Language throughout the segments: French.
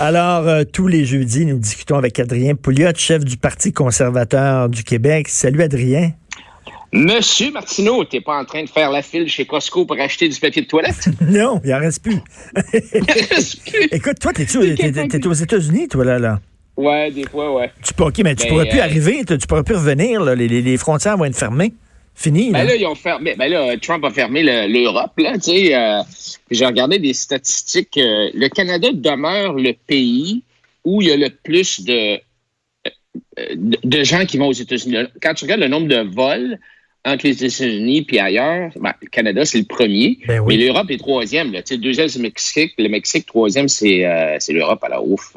Alors, euh, tous les jeudis, nous discutons avec Adrien Pouliot, chef du Parti conservateur du Québec. Salut, Adrien. Monsieur Martineau, t'es pas en train de faire la file chez Costco pour acheter du papier de toilette? non, il en reste plus. Écoute, toi, t'es, aux États-Unis, toi, là, là? Ouais, des fois, ouais. Tu peux, OK, mais tu Ben, pourrais plus euh, arriver, tu, pourrais plus revenir, là. Les frontières vont être fermées. Fini, Ben là. là, ils ont fermé. Ben là, Trump a fermé le- l'Europe, là, tu sais. euh, J'ai regardé des statistiques. euh, le Canada demeure le pays où il y a le plus de, euh, de, de gens qui vont aux États-Unis. Quand tu regardes le nombre de vols entre les États-Unis puis ailleurs, ben, le Canada, c'est le premier. Ben oui. Mais l'Europe est troisième. Là. Tu sais, deuxième, c'est le Mexique. Le Mexique, troisième, c'est euh, c'est l'Europe. Alors, ouf,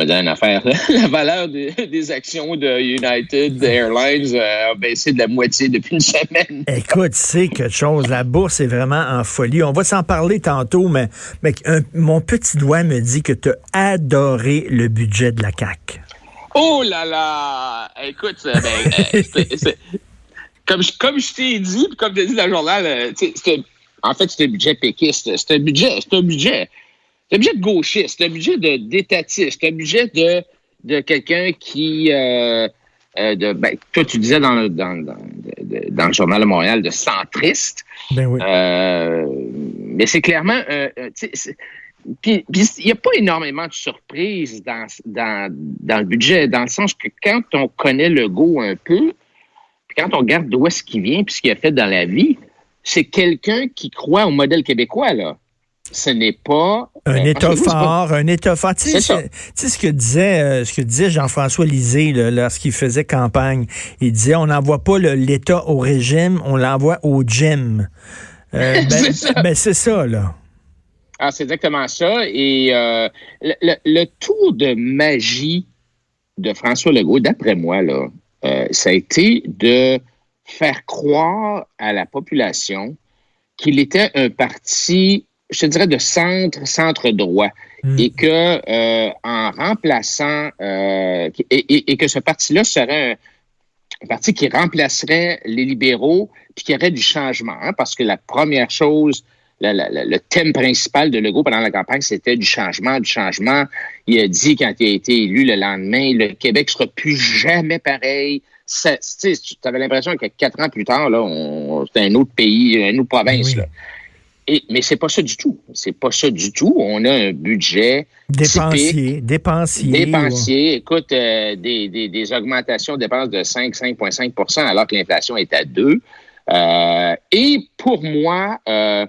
dire une affaire. là. La valeur des, des actions de United Airlines euh, a baissé de la moitié depuis une semaine. Écoute, c'est quelque chose. La bourse est vraiment en folie. On va s'en parler tantôt, mais, mais un- mon petit doigt me dit que tu as adoré le budget de la CAQ. Oh là là! Écoute, euh, ben, euh, c'est- c'est- comme, je- comme je t'ai dit, puis comme tu as dit dans le journal, c'est- en fait, c'est un budget péquiste. C'est un budget, c'est un budget, un budget de gauchiste, c'est un budget de d'étatiste, c'est un budget de, de quelqu'un qui, euh, euh, de, ben, toi, tu disais dans, le- dans, dans, de- dans le journal de Montréal, de centriste. Ben oui. Euh, mais c'est clairement. euh, euh, puis il n'y a pas énormément de surprises dans, dans, dans le budget, dans le sens que quand on connaît le go un peu, puis quand on regarde d'où est-ce qu'il vient, puis ce qu'il a fait dans la vie, c'est quelqu'un qui croit au modèle québécois, là. Ce n'est pas. Un euh, État pas- fort, un État fort. Tu sais, ça. tu ce que disait, euh, ce que disait Jean-François Lisée lorsqu'il faisait campagne. Il disait on n'envoie pas l'État au régime, on l'envoie au gym. Euh, ben, C'est ça. ben, c'est ça, là. Ah, c'est exactement ça. Et le, le- le tour de magie de François Legault, d'après moi, là, ça a été de faire croire à la population qu'il était un parti, je te dirais, de centre, centre-droit. Mm. Et que euh, en remplaçant euh, et, et- et que ce parti-là serait un, un parti qui remplacerait les libéraux puis qui aurait du changement. hein, parce que la première chose le thème principal de Legault pendant la campagne, c'était du changement, du changement. Il a dit, quand il a été élu le lendemain, le Québec sera plus jamais pareil. Ça- Tu avais l'impression que quatre ans plus tard, là, c'était un autre pays, une autre province. Oui. Là. Et, mais c'est pas ça du tout. C'est pas ça du tout. On a un budget Dépensier, dépensier. dépensier. Écoute, euh, des, des, des augmentations de dépenses de 5, 5,5% alors que l'inflation est à 2. Euh, et pour moi, euh,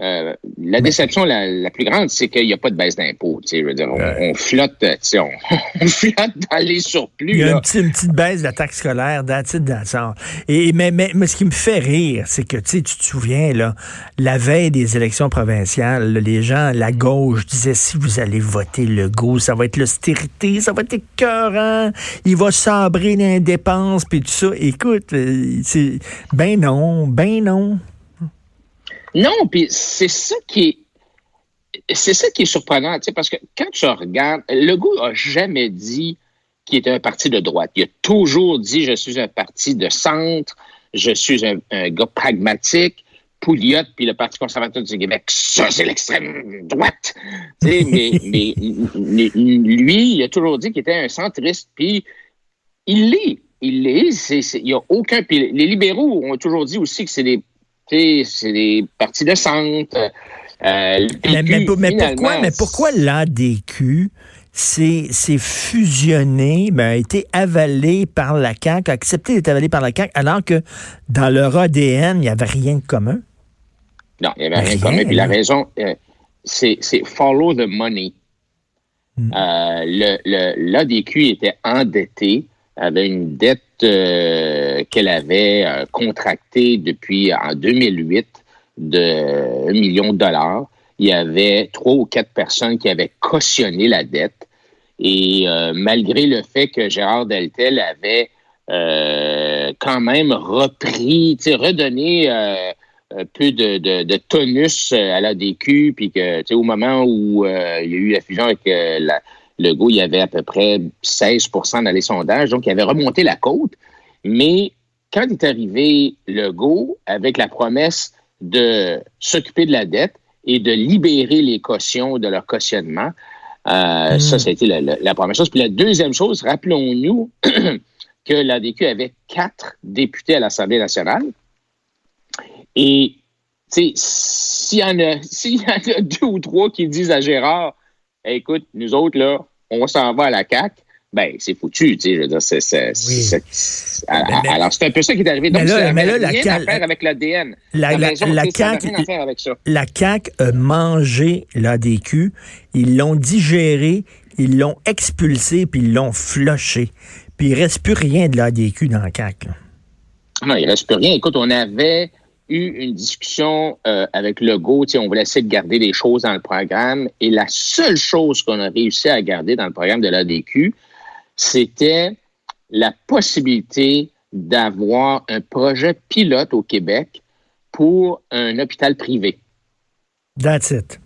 euh, la déception la, la plus grande, c'est qu'il n'y a pas de baisse d'impôts. on, Ouais. on flotte, on, on flotte dans les surplus. Il y a là. une petite baisse de la taxe scolaire, that's all. Et, mais, mais, mais ce qui me fait rire, c'est que, tu te souviens, là, la veille des élections provinciales, là, les gens, la gauche, disaient, si vous allez voter Legault, ça va être l'austérité, ça va être écœurant, il va sabrer les dépenses, puis tout ça. Écoute, euh, ben non, ben non. Non, puis c'est ça qui est c'est ça qui est surprenant, tu sais, parce que quand tu regardes, Legault a jamais dit qu'il était un parti de droite. Il a toujours dit je suis un parti de centre, je suis un, un gars pragmatique. Pouliot puis le Parti conservateur du Québec, ça c'est l'extrême droite. Mais, mais mais lui, il a toujours dit qu'il était un centriste, puis il l'est. Il l'est. Il n'y a aucun. Puis les libéraux ont toujours dit aussi que c'est des c'est des partis de centre. Euh, Mais, mais pour- mais pourquoi, mais l'ADQ s'est fusionné, ben, a été avalé par la CAQ, a accepté d'être avalé par la CAQ, alors que dans leur ADN, il n'y avait rien de commun? Non, il n'y avait rien de commun. Puis la raison, euh, c'est follow the money. Mm. Euh, le- le- L'ADQ était endetté, avait une dette qu'elle avait euh, contractée depuis en 2008 de 1 million de dollars. il y avait trois ou quatre personnes qui avaient cautionné la dette. Et euh, malgré le fait que Gérard Deltel avait euh, quand même repris, redonné euh, un peu de, tonus à la DQ, puis que au moment où il y a eu la fusion avec le goût, il y avait à peu près 16% dans les sondages, donc il avait remonté la côte. Mais quand est arrivé le go avec la promesse de s'occuper de la dette et de libérer les cautions de leur cautionnement, euh, hmm. ça, ça a été la, première chose. Puis la deuxième chose, rappelons-nous que l'ADQ avait quatre députés à l'Assemblée nationale. Et s'il y, en a, s'il y en a deux ou trois qui disent à Gérard, écoute, nous autres, là, on s'en va à la CAQ, ben, c'est foutu, tu sais, je veux dire, c'est, c'est, c'est alors, c'est un peu ça qui est arrivé. Donc, là, mais là, la rien à faire avec l'ADN. La, la, la, CAQ, la CAQ a mangé l'ADQ, ils l'ont digéré, ils l'ont expulsé, puis ils l'ont floché. Puis il reste plus rien de l'ADQ dans la CAQ. Non, il reste plus rien. Écoute, on avait eu une discussion euh, avec Legault. On voulait essayer de garder des choses dans le programme. Et la seule chose qu'on a réussi à garder dans le programme de l'ADQ, c'était la possibilité d'avoir un projet pilote au Québec pour un hôpital privé. That's it.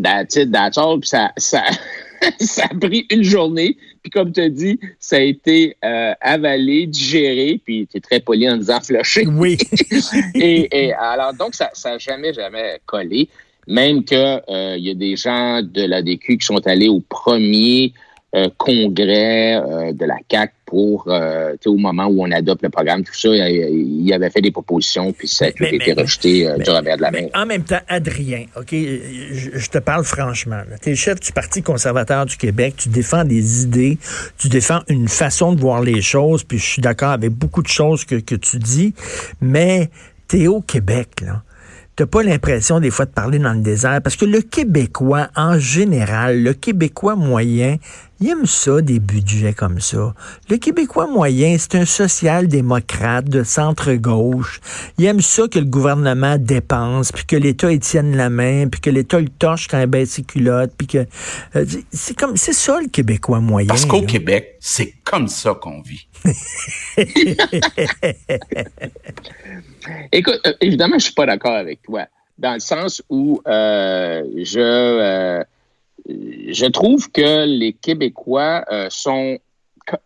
That's it, that's all. ça, ça, ça a pris une journée. Puis comme tu as dit, ça a été euh, avalé, digéré, puis tu es très poli en disant flusher. Oui. et, alors, donc, ça n'a jamais, jamais collé. Même qu'il euh, y a des gens de l'ADQ qui sont allés au premier euh, congrès euh, de la CAC pour euh, au moment où on adopte le programme, tout ça, il, avait fait des propositions, puis ça a tout été rejeté du revers de la main. En même temps, Adrien, OK, je, te parle franchement. Tu es chef du Parti conservateur du Québec, tu défends des idées, tu défends une façon de voir les choses, puis je suis d'accord avec beaucoup de choses que, que tu dis, mais tu es au Québec, là t'as pas l'impression des fois de parler dans le désert parce que le Québécois en général, le Québécois moyen, il aime ça des budgets comme ça. Le Québécois moyen, c'est un social-démocrate de centre-gauche. Il aime ça que le gouvernement dépense, puis que l'État y tienne la main, puis que l'État le torche quand il baisse ses culottes, puis que euh, c'est comme c'est ça le Québécois moyen. Parce qu'au Québec, c'est comme ça qu'on vit. Écoute, euh, évidemment, je suis pas d'accord avec toi, dans le sens où euh, je, euh, je trouve que les Québécois sont,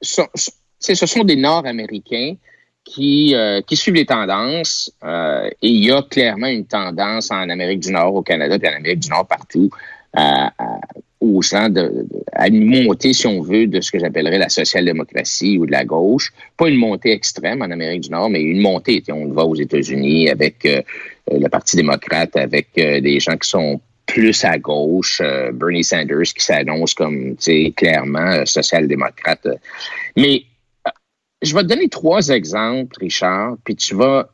ce sont des Nord-Américains qui, qui suivent les tendances. et il y a clairement une tendance en Amérique du Nord, au Canada, et en Amérique du Nord partout, à, aux gens de, à une montée, si on veut, de ce que j'appellerais la social-démocratie ou de la gauche. Pas une montée extrême en Amérique du Nord, mais une montée. On le voit aux États-Unis avec euh, le Parti démocrate, avec euh, des gens qui sont plus à gauche, euh, Bernie Sanders qui s'annonce comme clairement social-démocrate. Mais je vais te donner trois exemples, Richard, puis tu vas,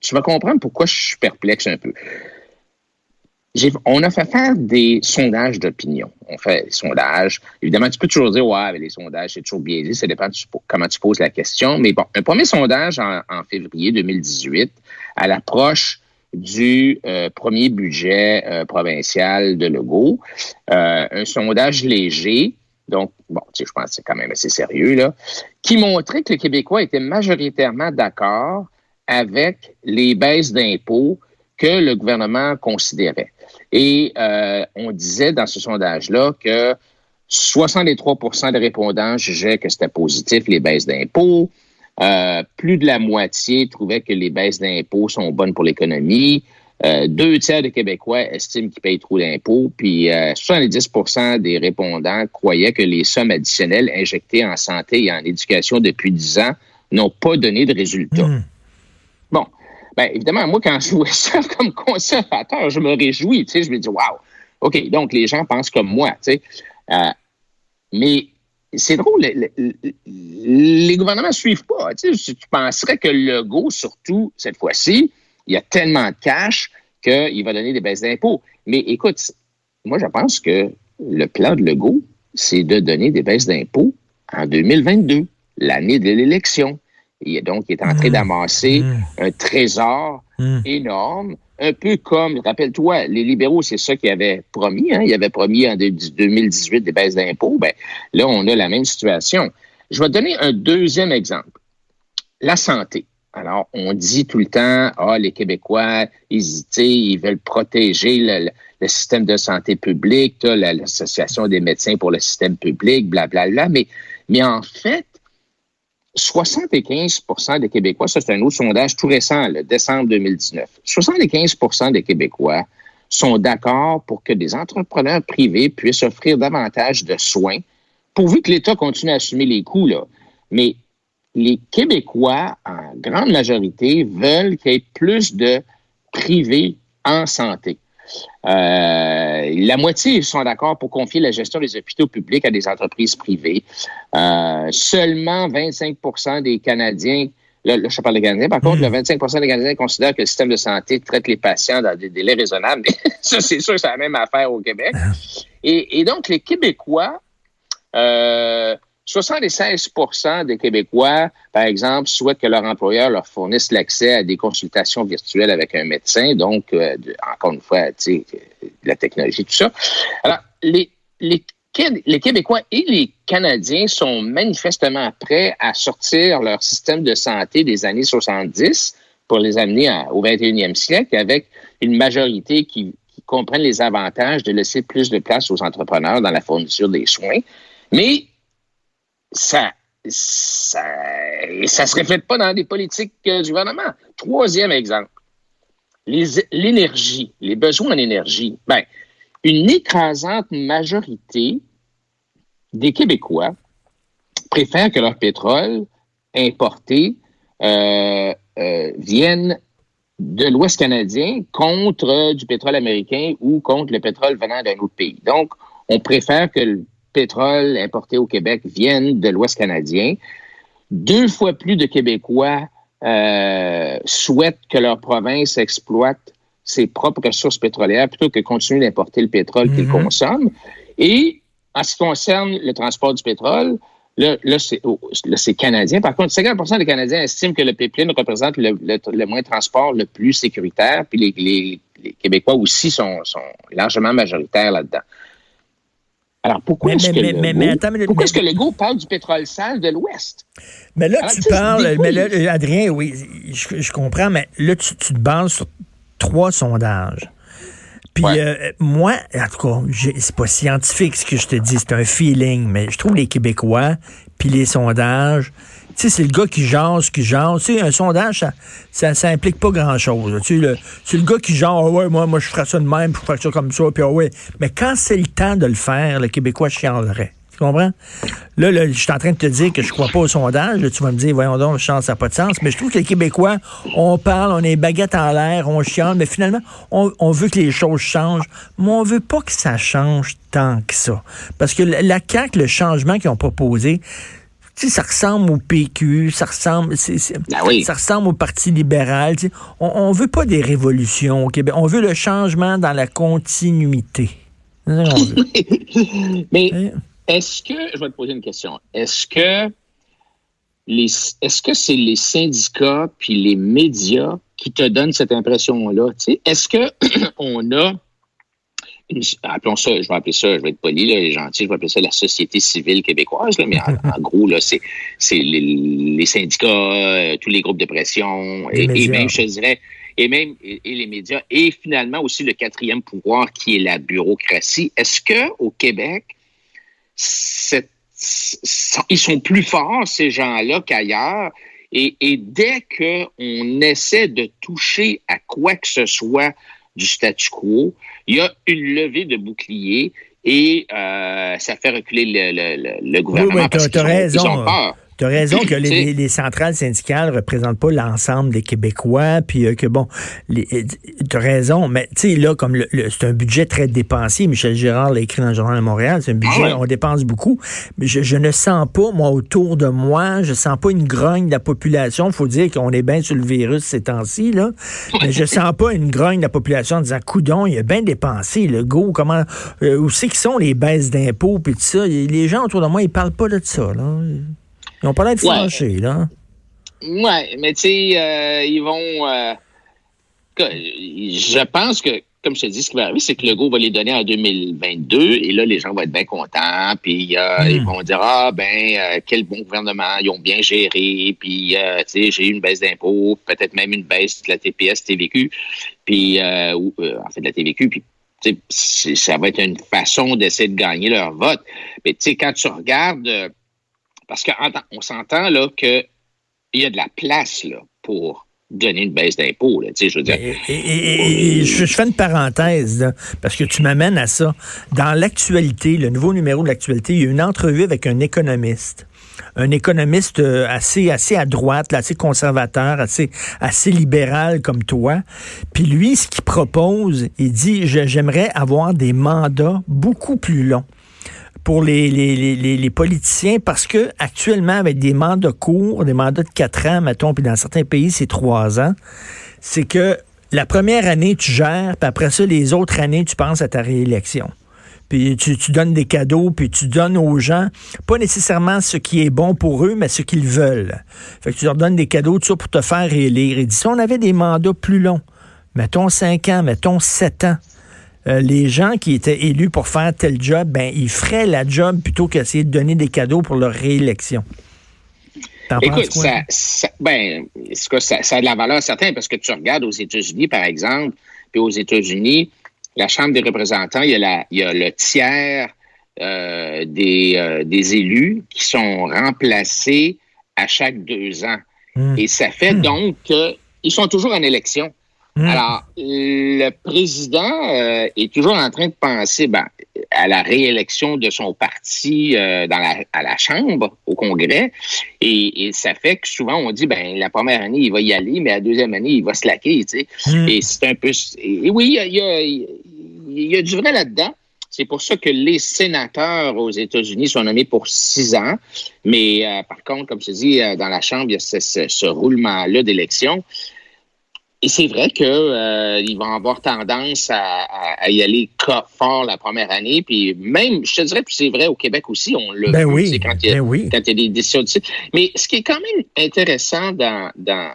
tu vas comprendre pourquoi je suis perplexe un peu on a fait faire des sondages d'opinion. On fait des sondages. Évidemment, tu peux toujours dire, ouais, les sondages, c'est toujours biaisé. Ça dépend comment tu poses la question. Mais bon, un premier sondage en, février 2018, à l'approche du euh, premier budget euh, provincial de Legault, euh, un sondage léger, donc, bon, je pense que c'est quand même assez sérieux, là, qui montrait que les Québécois étaient majoritairement d'accord avec les baisses d'impôts que le gouvernement considérait. Et on disait dans ce sondage-là que 63% des répondants jugeaient que c'était positif, les baisses d'impôts. Euh, plus de la moitié trouvaient que les baisses d'impôts sont bonnes pour l'économie. Euh, deux tiers des Québécois estiment qu'ils payent trop d'impôts, puis 70 des répondants croyaient que les sommes additionnelles injectées en santé et en éducation depuis 10 ans n'ont pas donné de résultats. Mmh. Bon, ben, évidemment, moi, quand je vois ça comme conservateur, je me réjouis, tu sais, je me dis, waouh, OK, donc les gens pensent comme moi, tu sais. Euh, mais c'est drôle, les, gouvernements ne suivent pas. Tu, sais, tu penserais que le go, surtout cette fois-ci, il y a tellement de cash qu'il va donner des baisses d'impôts. Mais écoute, moi, je pense que le plan de Legault, c'est de donner des baisses d'impôts en 2022, l'année de l'élection. Et donc, il est en train mmh. d'amasser mmh. un trésor mmh. énorme un peu comme, rappelle-toi, les libéraux, c'est ça qu'ils avaient promis. Hein? Ils avaient promis en 2018 des baisses d'impôts. Ben, là, on a la même situation. Je vais donner un deuxième exemple. La santé. Alors, on dit tout le temps, ah, les Québécois, ils, ils veulent protéger le, système de santé publique, l'association des médecins pour le système public, blablabla. Bla, bla. Mais, mais en fait, 75% des Québécois, ça c'est un autre sondage tout récent, le décembre 2019, 75% des Québécois sont d'accord pour que des entrepreneurs privés puissent offrir davantage de soins, pourvu que l'État continue à assumer les coûts. Là. Mais les Québécois, en grande majorité, veulent qu'il y ait plus de privés en santé. Euh, la moitié sont d'accord pour confier la gestion des hôpitaux publics à des entreprises privées. Euh, seulement 25 des Canadiens, là, je parle des Canadiens, par contre, le 25% hmm. des Canadiens considèrent que le système de santé traite les patients dans des délais raisonnables. ça, c'est sûr, c'est la même affaire au Québec. Ah. Et, et donc, les Québécois, euh, 76% des Québécois, par exemple, souhaitent que leur employeur leur fournisse l'accès à des consultations virtuelles avec un médecin. Donc, euh, encore une fois, tu sais, la technologie, tout ça. Alors, les, les, les Québécois et les Canadiens sont manifestement prêts à sortir leur système de santé des années 70 pour les amener au 21e siècle avec une majorité qui, qui comprenne les avantages de laisser plus de place aux entrepreneurs dans la fourniture des soins. Mais ça, ça, ça se reflète pas dans des politiques euh, du gouvernement. Troisième exemple, l'énergie, les, besoins en énergie. Ben, une écrasante majorité des Québécois préfèrent que leur pétrole importé euh, euh, vienne de l'Ouest canadien contre du pétrole américain ou contre le pétrole venant d'un autre pays. Donc, on préfère que le pétrole importé au Québec viennent de l'Ouest canadien. Deux fois plus de Québécois euh, souhaitent que leur province exploite ses propres ressources pétrolières plutôt que continuer d'importer le pétrole qu'ils mhm. consomment. Et en ce qui concerne le transport du pétrole, Là, là c'est canadien. Par contre, 50% des Canadiens estiment que le pipeline représente le, le, moyen de transport le plus sécuritaire, puis les, les, les Québécois aussi sont, sont largement majoritaires là-dedans. Alors, pourquoi est-ce que, le Legault parle du pétrole sale de l'Ouest? Mais là, tu parles, mais là, Adrien, oui, je, comprends, mais là, tu, te bases sur trois sondages. Puis euh, moi, en tout cas, c'est pas scientifique ce que je te dis, c'est un feeling, mais je trouve les Québécois, puis les sondages, sais, c'est le gars qui jase, qui jase. Tu sais, un sondage, ça, ça, implique pas grand-chose. Tu sais, c'est le gars qui jase, ah ouais, moi, moi, je ferais ça de même, je ferais ça comme ça, puis ah ouais. Mais quand c'est le temps de le faire, le Québécois chialerait. Tu comprends? Là, là, je suis en train de te dire que je crois pas au sondage. tu vas me dire, voyons donc, chance, ça n'a pas de sens. Mais je trouve que les Québécois, on parle, on est baguette en l'air, on chiale, mais finalement, on, on, veut que les choses changent. Mais on veut pas que ça change tant que ça. Parce que la CAQ, le changement qu'ils ont proposé, tu sais, ça ressemble au PQ, ça ressemble, ben ça ressemble au Parti libéral. On, ne veut pas des révolutions au Québec. On veut le changement dans la continuité. Mais hein? est-ce que, je vais te poser une question, est-ce que les, est-ce que c'est les syndicats puis les médias qui te donnent cette impression-là? Est-ce que on a appelons ça, je vais appeler ça, je vais être poli, là, gentil, je vais appeler ça la société civile québécoise, là, mais en, gros, là, c'est, c'est les, syndicats, euh, tous les groupes de pression, et, même, je dirais, et même et, les médias, et finalement aussi le quatrième pouvoir qui est la bureaucratie. Est-ce que au Québec, ils sont plus forts, ces gens-là, qu'ailleurs? Et, et dès qu'on essaie de toucher à quoi que ce soit du statu quo. Il y a une levée de bouclier et euh, ça fait reculer le, le, gouvernement oui, parce qu'ils ont, peur. Tu as raison que les, centrales syndicales ne représentent pas l'ensemble des Québécois, puis euh, que bon, euh, tu as raison, mais tu sais, là, comme c'est un budget très dépensier, Michel Girard l'a écrit dans le Journal de Montréal, c'est un budget, ah on dépense beaucoup, mais je, ne sens pas, moi, autour de moi, je sens pas une grogne de la population. Il faut dire qu'on est bien sur le virus ces temps-ci, là, mais je sens pas une grogne de la population en disant, coudon, il a bien dépensé, le go, comment, euh, où c'est qu'ils sont les baisses d'impôts, puis tout ça. Les gens autour de moi, ils parlent pas de ça, là. Ils n'ont pas l'air de là. Oui, mais tu sais, euh, ils vont. Euh, je pense que, comme je te dis, ce qui va arriver, c'est que le go va les donner en 2022 et là, les gens vont être bien contents. Puis euh, ils vont dire Ah, ben, quel bon gouvernement, ils ont bien géré. Puis, tu sais, j'ai eu une baisse d'impôts, peut-être même une baisse de la TPS, TVQ. Puis, ou, en fait, de la TVQ. Puis, ça va être une façon d'essayer de gagner leur vote. Mais tu sais, quand tu regardes, parce qu'on s'entend là qu'il y a de la place là, pour donner une baisse d'impôts. Je veux dire. Je, fais une parenthèse, parce que tu m'amènes à ça. Dans l'actualité, le nouveau numéro de l'actualité, il y a une entrevue avec un économiste un économiste euh, assez assez à droite, assez conservateur, assez assez libéral comme toi. Puis lui, ce qu'il propose, il dit j'aimerais avoir des mandats beaucoup plus longs pour les, politiciens parce que actuellement, avec des mandats courts, des mandats de quatre ans, mettons, puis dans certains pays, c'est trois ans, c'est que la première année, tu gères, puis après ça, les autres années, tu penses à ta réélection. Puis tu, donnes des cadeaux, puis tu donnes aux gens, pas nécessairement ce qui est bon pour eux, mais ce qu'ils veulent. Fait que tu leur donnes des cadeaux, tout ça, pour te faire réélire. Et dit, si on avait des mandats plus longs, mettons cinq ans, mettons sept ans, euh, les gens qui étaient élus pour faire tel job, ben, ils feraient la job plutôt qu'essayer de donner des cadeaux pour leur réélection. Écoute, ça, ça, ben, ça, ça, a de la valeur certaine parce que tu regardes aux États-Unis, par exemple, puis aux États-Unis, la Chambre des représentants, il y a, la, il y a le tiers euh, des, euh, des élus qui sont remplacés à chaque deux ans. Hmm. Et ça fait hmm. donc qu'ils sont toujours en élection. Hmm. Alors, le président euh, est toujours en train de penser ben, à la réélection de son parti euh, dans la, à la Chambre, au Congrès, et, ça fait que souvent on dit, ben la première année, il va y aller, mais la deuxième année, il va se laquer, tu sais. Hmm. Et c'est un peu... Et, oui, il y a, il y a du vrai là-dedans. C'est pour ça que les sénateurs aux États-Unis sont nommés pour six ans. Mais euh, par contre, comme je dis, dans la Chambre, il y a ce, ce roulement-là d'élection. Et c'est vrai qu'ils euh, vont avoir tendance à, y aller fort la première année. Puis même, je te dirais, puis c'est vrai au Québec aussi, on le ben oui, quand, il y a, ben quand il y a des décisions de Mais ce qui est quand même intéressant dans... dans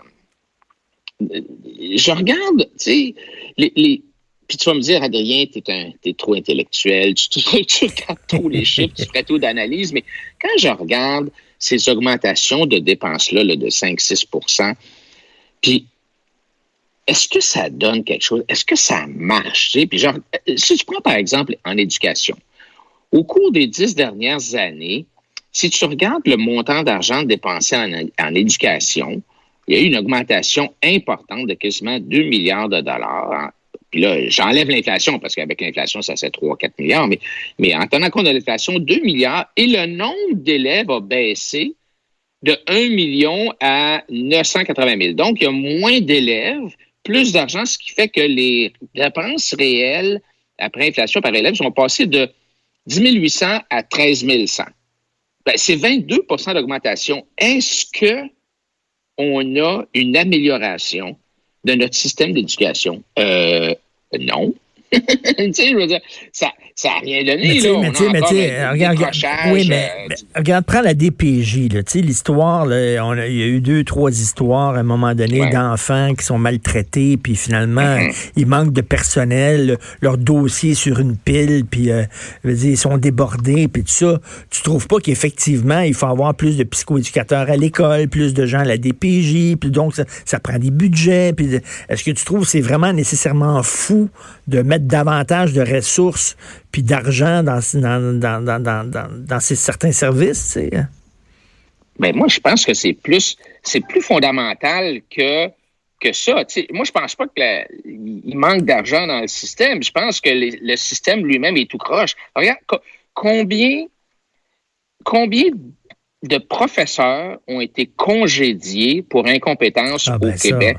je regarde, tu sais, les, les puis tu vas me dire, Adrien, tu es, trop intellectuel, tu, tu, regardes trop les chiffres, tu fais trop d'analyse, mais quand je regarde ces augmentations de dépenses-là là, de 5-6% puis est-ce que ça donne quelque chose? Est-ce que ça marche? Puis genre, euh, si tu prends par exemple en éducation, au cours des dix dernières années, si tu regardes le montant d'argent dépensé en, éducation, il y a eu une augmentation importante de quasiment 2 milliards de dollars. Puis là, j'enlève l'inflation parce qu'avec l'inflation, ça c'est 3-4 milliards. Mais, mais en tenant compte de l'inflation, 2 milliards et le nombre d'élèves a baissé de 1 million à 980 000. Donc, il y a moins d'élèves, plus d'argent, ce qui fait que les dépenses réelles après inflation par élève sont passées de 10 800 à 13 100. Ben, c'est 22% d'augmentation. Est-ce que on a une amélioration de notre système d'éducation? Euh, non. tu sais, je veux dire, ça, ça n'a rien donné. là, mais, mais regarde, regarde, oui, mais, euh, regarde, prends la DPJ. L'histoire, il y a eu deux, trois histoires à un moment donné d'enfants qui sont maltraités, puis finalement, mm-hmm. ils manquent de personnel, leur dossier sur une pile, puis euh, dire, ils sont débordés, puis tout ça. Tu trouves pas qu'effectivement, il faut avoir plus de psychoéducateurs à l'école, plus de gens à la DPJ, puis donc ça, ça prend des budgets. Puis est-ce que tu trouves que c'est vraiment nécessairement fou de mettre davantage de ressources puis d'argent dans, dans, ces certains services. Hein? Ben, moi, je pense que c'est plus, c'est plus fondamental que, que ça. moi, je pense pas qu'il manque d'argent dans le système. Je pense que le système lui-même est tout croche. Regarde, combien, combien de professeurs ont été congédiés pour incompétence ah, au ben Québec?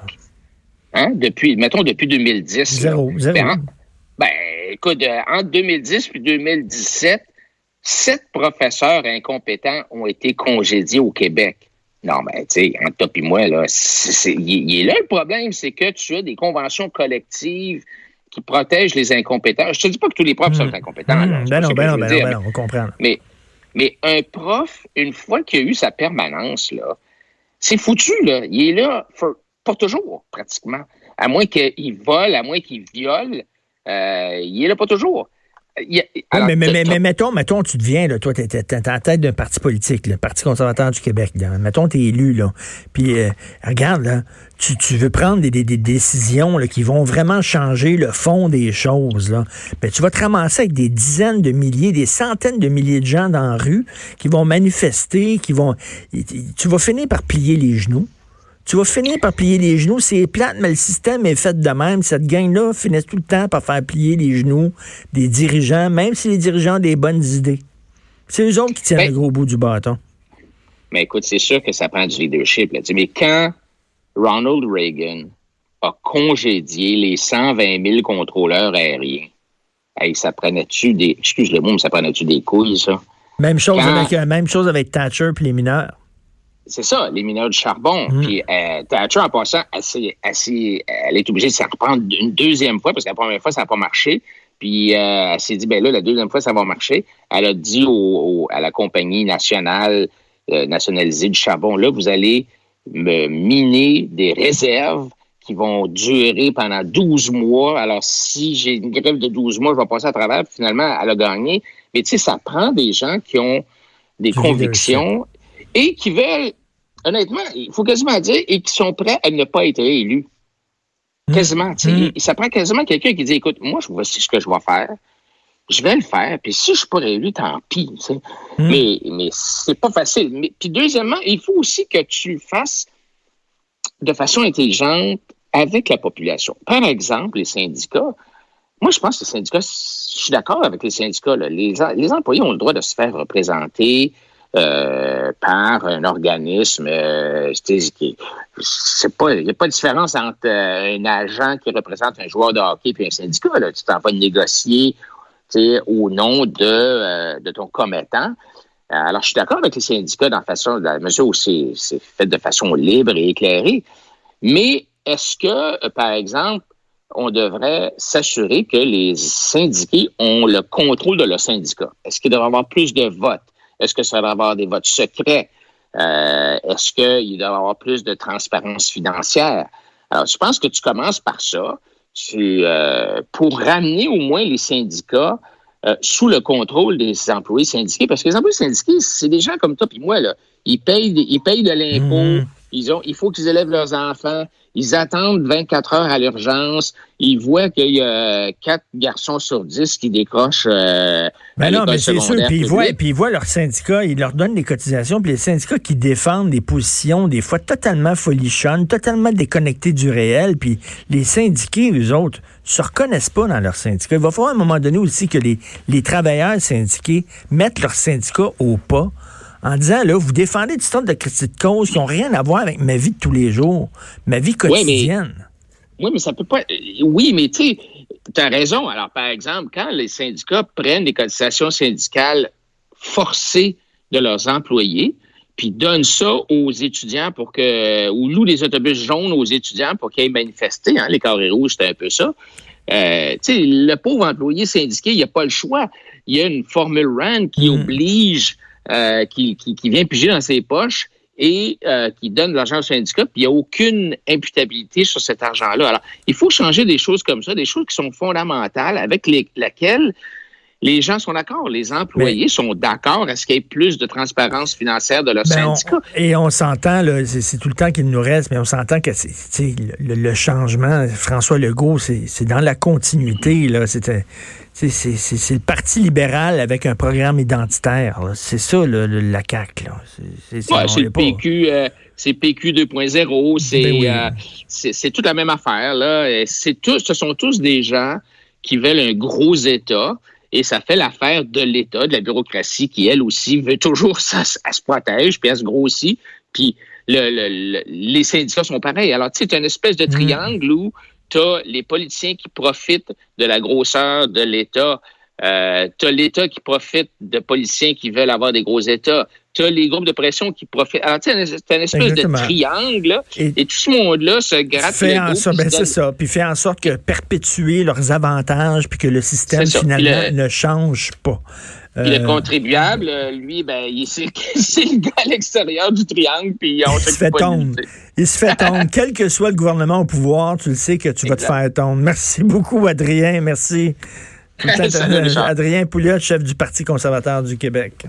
Hein? Depuis, mettons, depuis 2010. Zéro, zéro. Ben, ben, écoute, euh, entre 2010 et 2017, sept professeurs incompétents ont été congédiés au Québec. Non, mais tu sais, entre toi et moi, là, il est là le problème, c'est que tu as des conventions collectives qui protègent les incompétents. Je te dis pas que tous les profs sont hmm. incompétents. Hmm. ben, non, ben, non, ben, non, ben non, on comprend. Mais, mais un prof, une fois qu'il a eu sa permanence, là, c'est foutu, là. Il est là pour toujours, pratiquement. à moins qu'il vole, à moins qu'il viole, euh, il est là pas toujours. Il alors, mais, mais, mais, mettons, mettons, tu deviens, là, toi, t'es- t'es en tête d'un parti politique, le Parti conservateur du Québec. Là. Mettons, t'es élu, là. Puis, euh, regarde, là, tu, tu veux prendre des, des- des décisions là, qui vont vraiment changer le fond des choses, là. Mais tu vas te ramasser avec des dizaines de milliers, des centaines de milliers de gens dans la rue qui vont manifester, qui vont... Tu vas finir par plier les genoux. Tu vas finir par plier les genoux. C'est plate, mais le système est fait de même. Cette gang-là finit tout le temps par faire plier les genoux des dirigeants, même si les dirigeants ont des bonnes idées. C'est eux autres qui tiennent Ben- le gros bout du bâton. Mais écoute, c'est sûr que ça prend du leadership. Là. Mais quand Ronald Reagan a congédié les 120 000 contrôleurs aériens, hey, ça prenait-tu des... Excuse le mot, mais ça prenait-tu des couilles, ça? Même chose, Quand- avec, euh, même chose avec Thatcher et les mineurs. C'est ça, les mineurs de charbon. Puis euh, Thatcher, en passant, assez, assez, elle est obligée de s'en reprendre une deuxième fois, parce que la première fois, ça n'a pas marché. Puis euh, elle s'est dit, ben là, la deuxième fois, ça va marcher. Elle a dit au, au- à la compagnie nationale euh, nationalisée du charbon, là, vous allez me miner des réserves qui vont durer pendant 12 mois. Alors, si j'ai une grève de 12 mois, je vais passer à travers. Puis finalement, elle a gagné. Mais tu sais, ça prend des gens qui ont des convictions et qui veulent, honnêtement, il faut quasiment dire, et qui sont prêts à ne pas être élus. Quasiment. tu sais. Ça prend quasiment quelqu'un qui dit, écoute, moi, je voici ce que je vais faire. Je vais le faire. Puis si je suis pas réélu, tant pis. tu sais. Mm. Mais, mais c'est pas facile. Mais, puis deuxièmement, il faut aussi que tu le fasses de façon intelligente avec la population. Par exemple, les syndicats. Moi, je pense que les syndicats, je suis d'accord avec les syndicats. là. Les, les employés ont le droit de se faire représenter euh, par un organisme. Euh, il n'y a pas de différence entre euh, un agent qui représente un joueur de hockey et un syndicat. Là. Tu t'en vas négocier au nom de, de ton commettant. Alors, je suis d'accord avec les syndicats dans la, façon, la mesure où c'est fait de façon libre et éclairée. Mais est-ce que, par exemple, on devrait s'assurer que les syndiqués ont le contrôle de leur syndicat? Est-ce qu'il devrait y avoir plus de votes? Est-ce que ça devrait avoir des votes secrets? Euh, Est-ce qu'il doit y avoir plus de transparence financière? Alors, je pense que tu commences par ça, tu, euh, pour ramener au moins les syndicats euh, sous le contrôle des employés syndiqués, parce que les employés syndiqués, c'est des gens comme toi puis moi, là. Ils payent, ils payent de l'impôt, Mhm. ils ont, il faut qu'ils élèvent leurs enfants, ils attendent 24 heures à l'urgence, ils voient qu'il y a quatre garçons sur 10 qui décrochent euh, Ben non, mais c'est sûr. Puis ils, voient, puis ils voient leurs syndicats, ils leur donnent des cotisations, puis les syndicats qui défendent des positions, des fois totalement folichonnes, totalement déconnectées du réel, puis les syndiqués, eux autres, se reconnaissent pas dans leurs syndicats. Il va falloir à un moment donné aussi que les, les travailleurs syndiqués mettent leurs syndicats au pas en disant, là, vous défendez des sortes de critiques de cause qui n'ont rien à voir avec ma vie de tous les jours, ma vie mais- quotidienne. Oui, mais ça peut pas. euh, Oui, mais tu sais, tu as raison. Alors, par exemple, quand les syndicats prennent des cotisations syndicales forcées de leurs employés, puis donnent ça aux étudiants pour que. ou louent des autobus jaunes aux étudiants pour qu'ils aillent manifester, hein, les carrés rouges, c'était un peu ça. Euh, tu sais, le pauvre employé syndiqué, il n'y a pas le choix. Il y a une formule RAND qui Mm. oblige, euh, qui, vient piger dans ses poches et euh, qui donne de l'argent au syndicat, puis il n'y a aucune imputabilité sur cet argent-là. Alors, il faut changer des choses comme ça, des choses qui sont fondamentales, avec les, laquelle les gens sont d'accord. Les employés sont d'accord à ce qu'il y ait plus de transparence financière de leur Ben, on- et on s'entend, là, c'est tout le temps qu'il nous reste, mais on s'entend que c'est, le, le changement, François Legault, c'est c'est dans la continuité. là. C'est c'est- c'est le Parti libéral avec un programme identitaire. C'est ça, le- le- la CAQ. C'est- c'est- Ouais, le PQ, euh, c'est PQ 2.0, c'est Ben oui. euh, c'est c'est toute la même affaire là. C'est tous, ce sont tous des gens qui veulent un gros État. Et ça fait l'affaire de l'État, de la bureaucratie, qui, elle aussi, veut toujours, ça, elle se protège, puis elle se grossit. Puis le, le- le- les syndicats sont pareils. Alors, tu sais, tu une espèce de triangle où tu as les politiciens qui profitent de la grosseur de l'État. Euh, tu as l'État qui profite de politiciens qui veulent avoir des gros États. Tu as les groupes de pression qui profitent. Alors, sais, c'est une espèce Exactement. de triangle. là. Et- Et, tout ce monde-là se gratte fait le en dos, ben c'est ça, puis fait en sorte que perpétuer leurs avantages, puis que le système finalement le- ne change pas. Puis le contribuable, euh, lui, ben, il- c'est le gars à l'extérieur du triangle, puis on Il se fait sais. Il se fait tondre. Quel que soit le gouvernement au pouvoir, tu le sais que tu vas te faire tondre. Merci beaucoup, Adrien. Merci. Adrien Pouliot, chef du Parti conservateur du Québec.